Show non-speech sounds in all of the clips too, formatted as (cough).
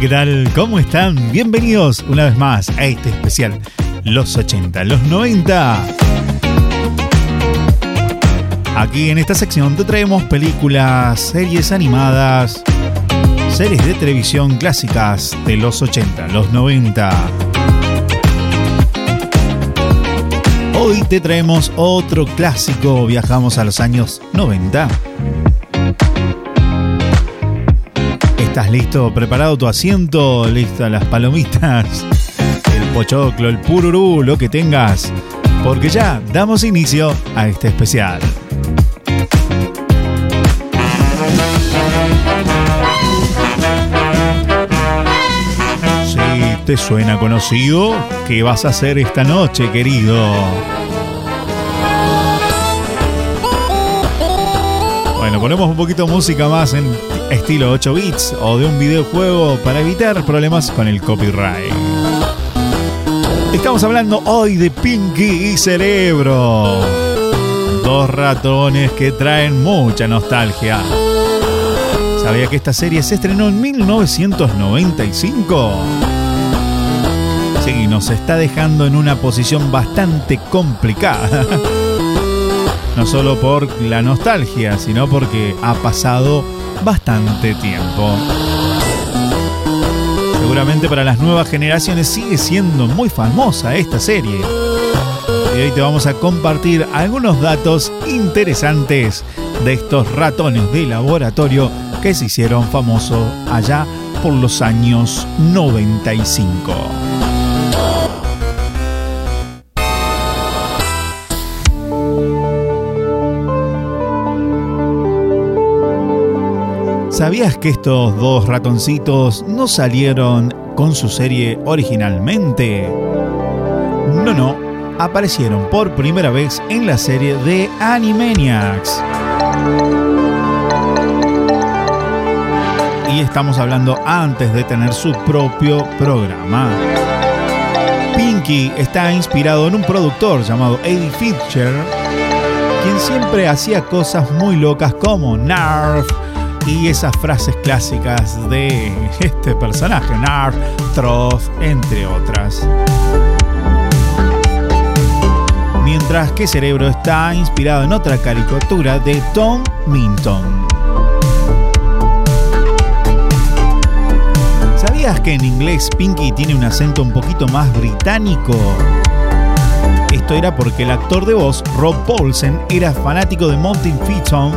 ¿qué tal? ¿Cómo están? Bienvenidos una vez más a este especial, los 80, los 90. Aquí en esta sección te traemos películas, series animadas, series de televisión clásicas de los 80, los 90. Hoy te traemos otro clásico, viajamos a los años 90. ¿Estás listo? ¿Preparado tu asiento? ¿Listas las palomitas? El pochoclo, el pururú, lo que tengas. Porque ya damos inicio a este especial. Si te suena conocido, ¿qué vas a hacer esta noche, querido? Bueno, ponemos un poquito de música más en estilo 8 bits o de un videojuego para evitar problemas con el copyright. Estamos hablando hoy de Pinky y Cerebro. Dos ratones que traen mucha nostalgia. ¿Sabía que esta serie se estrenó en 1995? Sí, nos está dejando en una posición bastante complicada. (laughs) No solo por la nostalgia, sino porque ha pasado bastante tiempo. Seguramente para las nuevas generaciones sigue siendo muy famosa esta serie. Y hoy te vamos a compartir algunos datos interesantes de estos ratones de laboratorio que se hicieron famosos allá por los años 95. ¿Sabías que estos dos ratoncitos no salieron con su serie originalmente? No, no, aparecieron por primera vez en la serie de Animaniacs. Y estamos hablando antes de tener su propio programa. Pinky está inspirado en un productor llamado Eddie Fisher, quien siempre hacía cosas muy locas como Narf, y esas frases clásicas de este personaje, Narf, Troth, entre otras. Mientras que Cerebro está inspirado en otra caricatura de Tom Minton. ¿Sabías que en inglés Pinky tiene un acento un poquito más británico? Esto era porque el actor de voz, Rob Paulsen, era fanático de Monty Python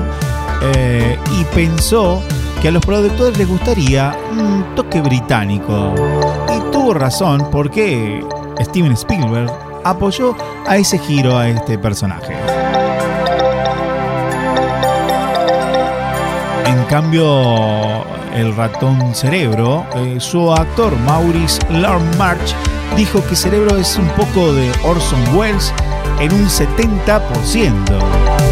eh, y pensó que a los productores les gustaría un toque británico. Y tuvo razón porque Steven Spielberg apoyó a ese giro a este personaje. En cambio, el ratón cerebro, eh, su actor Maurice March dijo que Cerebro es un poco de Orson Welles en un 70%.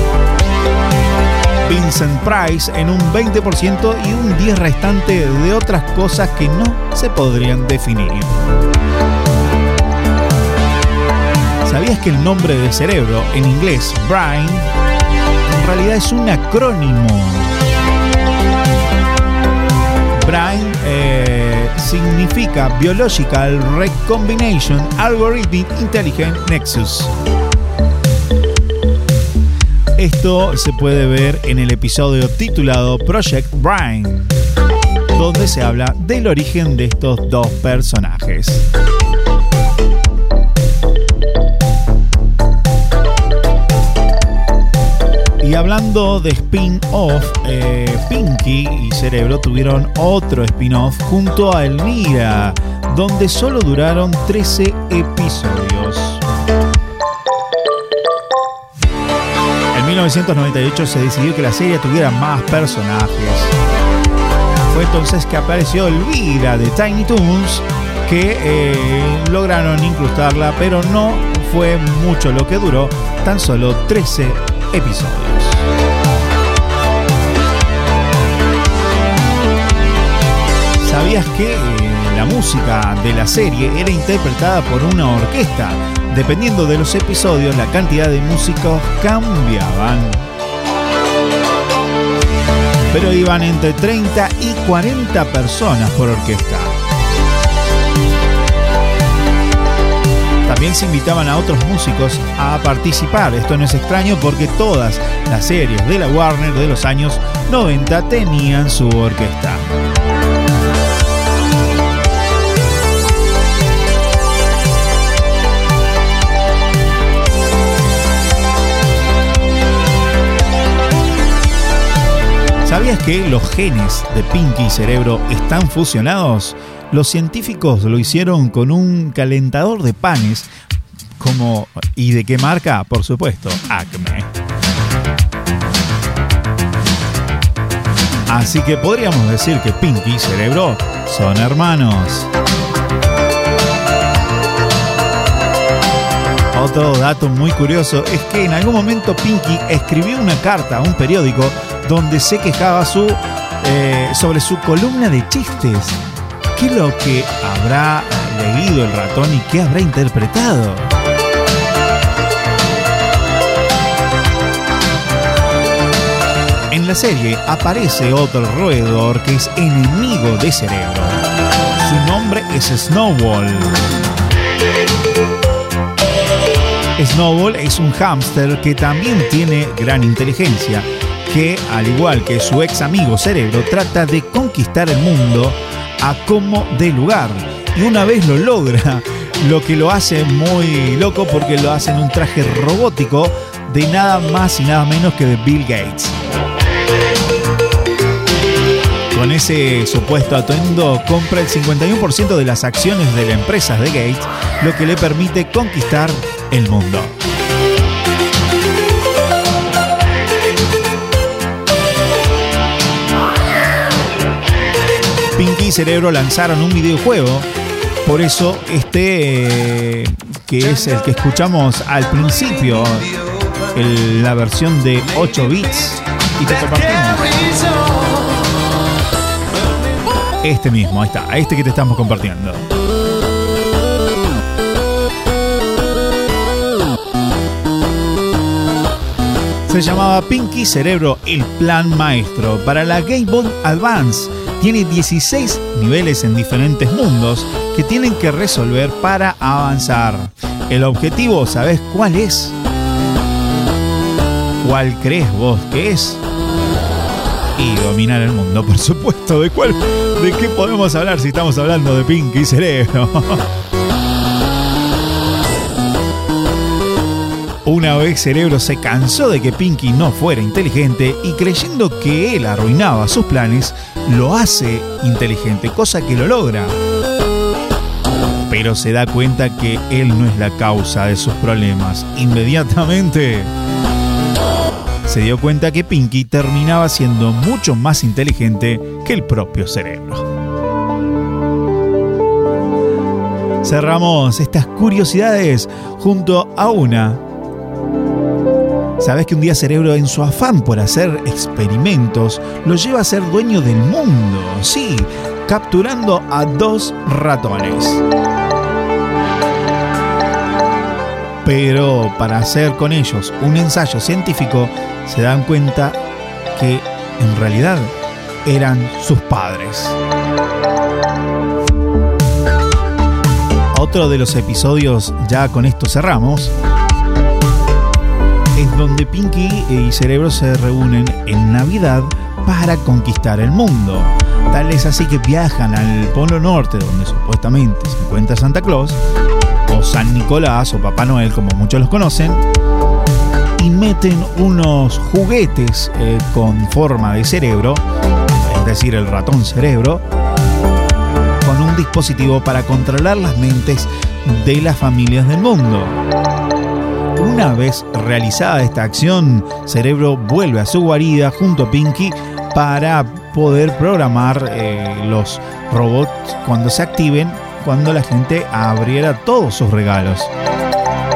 Vincent Price en un 20% y un 10 restante de otras cosas que no se podrían definir. ¿Sabías que el nombre de cerebro en inglés, Brain, en realidad es un acrónimo? Brain eh, significa Biological Recombination Algorithmic Intelligent Nexus. Esto se puede ver en el episodio titulado Project Brain, donde se habla del origen de estos dos personajes. Y hablando de spin-off, eh, Pinky y Cerebro tuvieron otro spin-off junto a Elmira, donde solo duraron 13 episodios. 1998 se decidió que la serie tuviera más personajes. Fue entonces que apareció Elvira de Tiny Toons, que eh, lograron incrustarla, pero no fue mucho lo que duró, tan solo 13 episodios. ¿Sabías que eh, la música de la serie era interpretada por una orquesta? Dependiendo de los episodios, la cantidad de músicos cambiaban. Pero iban entre 30 y 40 personas por orquesta. También se invitaban a otros músicos a participar. Esto no es extraño porque todas las series de la Warner de los años 90 tenían su orquesta. ¿Sabías que los genes de Pinky y cerebro están fusionados? Los científicos lo hicieron con un calentador de panes como ¿y de qué marca? Por supuesto, Acme. Así que podríamos decir que Pinky y Cerebro son hermanos. Otro dato muy curioso es que en algún momento Pinky escribió una carta a un periódico donde se quejaba su, eh, sobre su columna de chistes. ¿Qué es lo que habrá leído el ratón y qué habrá interpretado? En la serie aparece otro roedor que es enemigo de cerebro. Su nombre es Snowball. Snowball es un hámster que también tiene gran inteligencia que, al igual que su ex amigo Cerebro, trata de conquistar el mundo a como de lugar. Y una vez lo logra, lo que lo hace muy loco porque lo hace en un traje robótico de nada más y nada menos que de Bill Gates. Con ese supuesto atuendo compra el 51% de las acciones de la empresa de Gates, lo que le permite conquistar el mundo. Cerebro lanzaron un videojuego. Por eso este, eh, que es el que escuchamos al principio, la versión de 8 bits, y te compartimos. Este mismo, ahí está, este que te estamos compartiendo. Se llamaba Pinky Cerebro, el plan maestro para la Game Boy Advance tiene 16 niveles en diferentes mundos que tienen que resolver para avanzar. El objetivo, ¿sabes cuál es? ¿Cuál crees vos que es? Y dominar el mundo, por supuesto. ¿De cuál? ¿De qué podemos hablar si estamos hablando de Pinky Cerebro? (laughs) Una vez Cerebro se cansó de que Pinky no fuera inteligente y creyendo que él arruinaba sus planes, lo hace inteligente, cosa que lo logra. Pero se da cuenta que él no es la causa de sus problemas. Inmediatamente se dio cuenta que Pinky terminaba siendo mucho más inteligente que el propio cerebro. Cerramos estas curiosidades junto a una Sabes que un día Cerebro, en su afán por hacer experimentos, lo lleva a ser dueño del mundo. Sí, capturando a dos ratones. Pero para hacer con ellos un ensayo científico, se dan cuenta que en realidad eran sus padres. Otro de los episodios, ya con esto cerramos, es donde Pinky y Cerebro se reúnen en Navidad para conquistar el mundo. Tal es así que viajan al Polo Norte, donde supuestamente se encuentra Santa Claus, o San Nicolás, o Papá Noel, como muchos los conocen, y meten unos juguetes eh, con forma de cerebro, es decir, el ratón cerebro, con un dispositivo para controlar las mentes de las familias del mundo. Una vez realizada esta acción, Cerebro vuelve a su guarida junto a Pinky para poder programar eh, los robots cuando se activen, cuando la gente abriera todos sus regalos.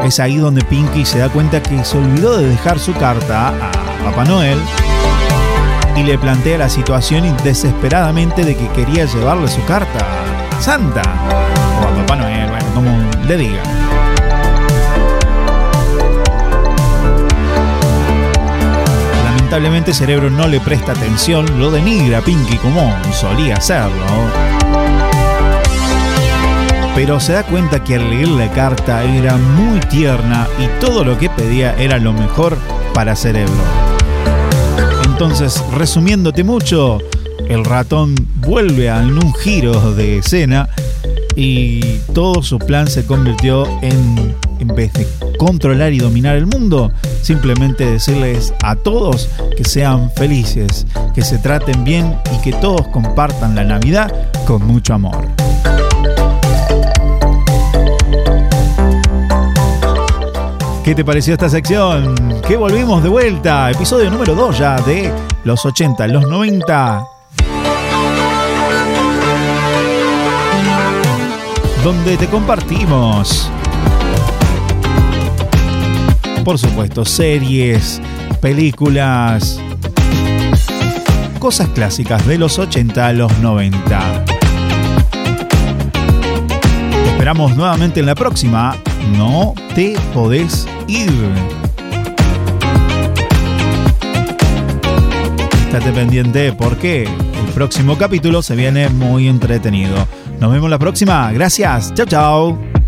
Es ahí donde Pinky se da cuenta que se olvidó de dejar su carta a Papá Noel y le plantea la situación desesperadamente de que quería llevarle su carta a Santa o a Papá Noel, bueno, como le digan. Lamentablemente Cerebro no le presta atención, lo denigra a Pinky como solía hacerlo. pero se da cuenta que al leer la carta era muy tierna y todo lo que pedía era lo mejor para Cerebro. Entonces, resumiéndote mucho, el ratón vuelve a un giro de escena y todo su plan se convirtió en, en vez de controlar y dominar el mundo, simplemente decirles a todos que sean felices, que se traten bien y que todos compartan la Navidad con mucho amor. ¿Qué te pareció esta sección? Que volvimos de vuelta, episodio número 2 ya de los 80, los 90. Donde te compartimos, por supuesto, series, películas, cosas clásicas de los 80 a los 90. Te esperamos nuevamente en la próxima. No te podés ir. Estate pendiente porque el próximo capítulo se viene muy entretenido. Nos vemos la próxima. Gracias. Chao, chao.